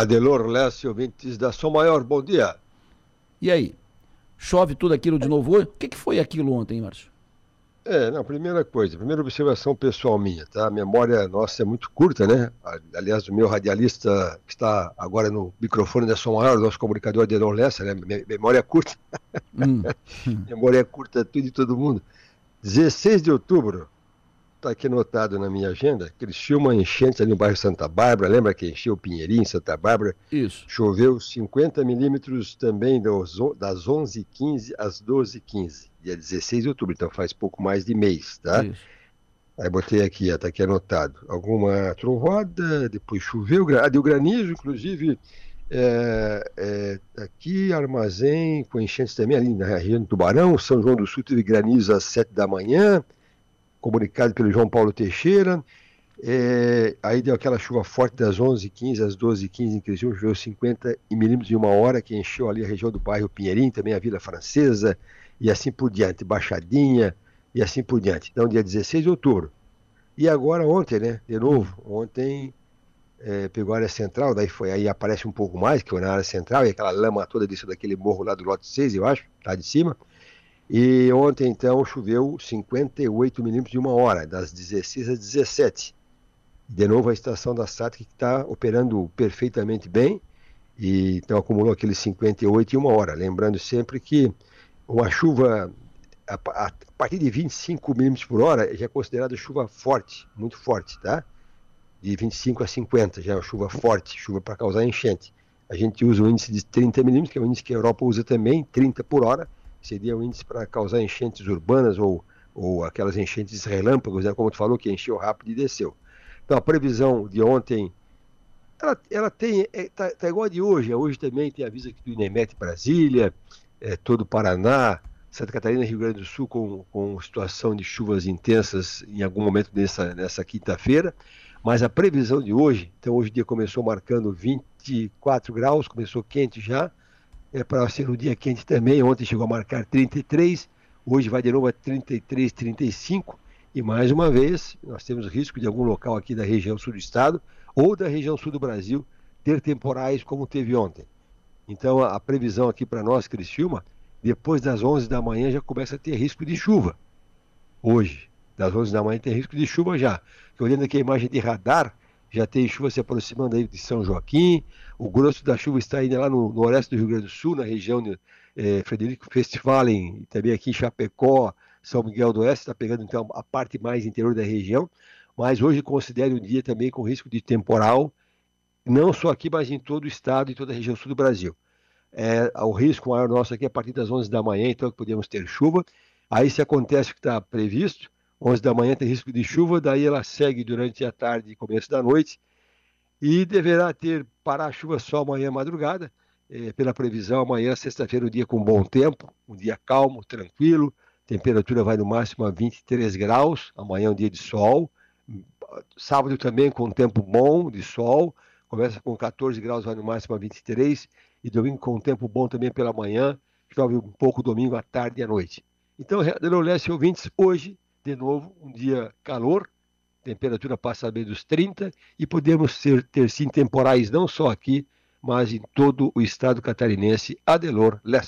Adelor Lécio, ouvintes da Som Maior, bom dia. E aí? Chove tudo aquilo de novo hoje? O que, que foi aquilo ontem, Márcio? É, não, primeira coisa, primeira observação pessoal minha, tá? A memória nossa é muito curta, né? Aliás, o meu radialista que está agora no microfone da Som Maior, nosso comunicador Adelor Lessa, né? Memória curta. Hum. memória curta tudo e todo mundo. 16 de outubro, está aqui anotado na minha agenda, Criciúma enchente ali no bairro Santa Bárbara, lembra que encheu o Pinheirinho, Santa Bárbara? Isso. Choveu 50 milímetros também das 11h15 às 12h15, dia 16 de outubro, então faz pouco mais de mês, tá? Isso. Aí botei aqui, está aqui anotado. Alguma trovoada, depois choveu, ah, deu granizo, inclusive, é, é, aqui, armazém, com enchentes também ali na região do Tubarão, São João do Sul teve granizo às 7 da manhã, comunicado pelo João Paulo Teixeira. É, aí deu aquela chuva forte das 11h15 às 12h15 em Criciúma, choveu 50 milímetros em uma hora, que encheu ali a região do bairro Pinheirinho, também a Vila Francesa, e assim por diante, Baixadinha, e assim por diante. Então, dia 16 de outubro. E agora, ontem, né, de novo, ontem é, pegou a área central, daí foi, aí aparece um pouco mais, que foi na área central, e aquela lama toda desceu daquele morro lá do lote 6, eu acho, lá de cima, e ontem, então, choveu 58 milímetros de uma hora, das 16 às 17. De novo, a estação da SAT que está operando perfeitamente bem, e então acumulou aqueles 58 em uma hora. Lembrando sempre que uma chuva a partir de 25 milímetros por hora já é considerada chuva forte, muito forte, tá? De 25 a 50 já é uma chuva forte, chuva para causar enchente. A gente usa o índice de 30 milímetros, que é o índice que a Europa usa também, 30 por hora, seria o índice para causar enchentes urbanas ou, ou aquelas enchentes relâmpagos, né, como tu falou, que encheu rápido e desceu. Então a previsão de ontem, ela, ela tem, está é, tá, tá igual a de hoje, hoje também tem aviso aqui do INEMET Brasília, é, todo o Paraná, Santa Catarina e Rio Grande do Sul com, com situação de chuvas intensas em algum momento nessa, nessa quinta-feira, mas a previsão de hoje, então hoje o dia começou marcando 24 graus, começou quente já, é para ser um dia quente também. Ontem chegou a marcar 33, hoje vai de novo a 33, 35. E mais uma vez, nós temos risco de algum local aqui da região sul do estado ou da região sul do Brasil ter temporais como teve ontem. Então, a, previsão aqui para nós, Criciúma, depois das 11 da manhã já começa a ter risco de chuva. Hoje, das 11 da manhã tem risco de chuva já. olhando aqui a imagem de radar, já tem chuva se aproximando aí de São Joaquim, o grosso da chuva está ainda lá no, no oeste do Rio Grande do Sul, na região de é, Frederico Festival, e também aqui em Chapecó, São Miguel do Oeste, está pegando então a parte mais interior da região, mas hoje considere um dia também com risco de temporal, não só aqui, mas em todo o estado e toda a região sul do Brasil. É, o risco maior nosso aqui é a partir das 11 da manhã, então podemos ter chuva. Aí se acontece o que está previsto, 11 da manhã tem risco de chuva, daí ela segue durante a tarde e começo da noite, e deverá ter para-chuva só amanhã madrugada, é, pela previsão, amanhã, sexta-feira, um dia com bom tempo, um dia calmo, tranquilo, temperatura vai no máximo a 23 graus, amanhã é um dia de sol, sábado também com tempo bom, de sol, começa com 14 graus, vai no máximo a 23, e domingo com tempo bom também pela manhã, chove um pouco domingo à tarde e à noite. Então, Leste ouvintes, hoje de novo, um dia calor, temperatura passa bem dos 30 e podemos ter, ter sim temporais não só aqui, mas em todo o estado catarinense. Adelor Lessa.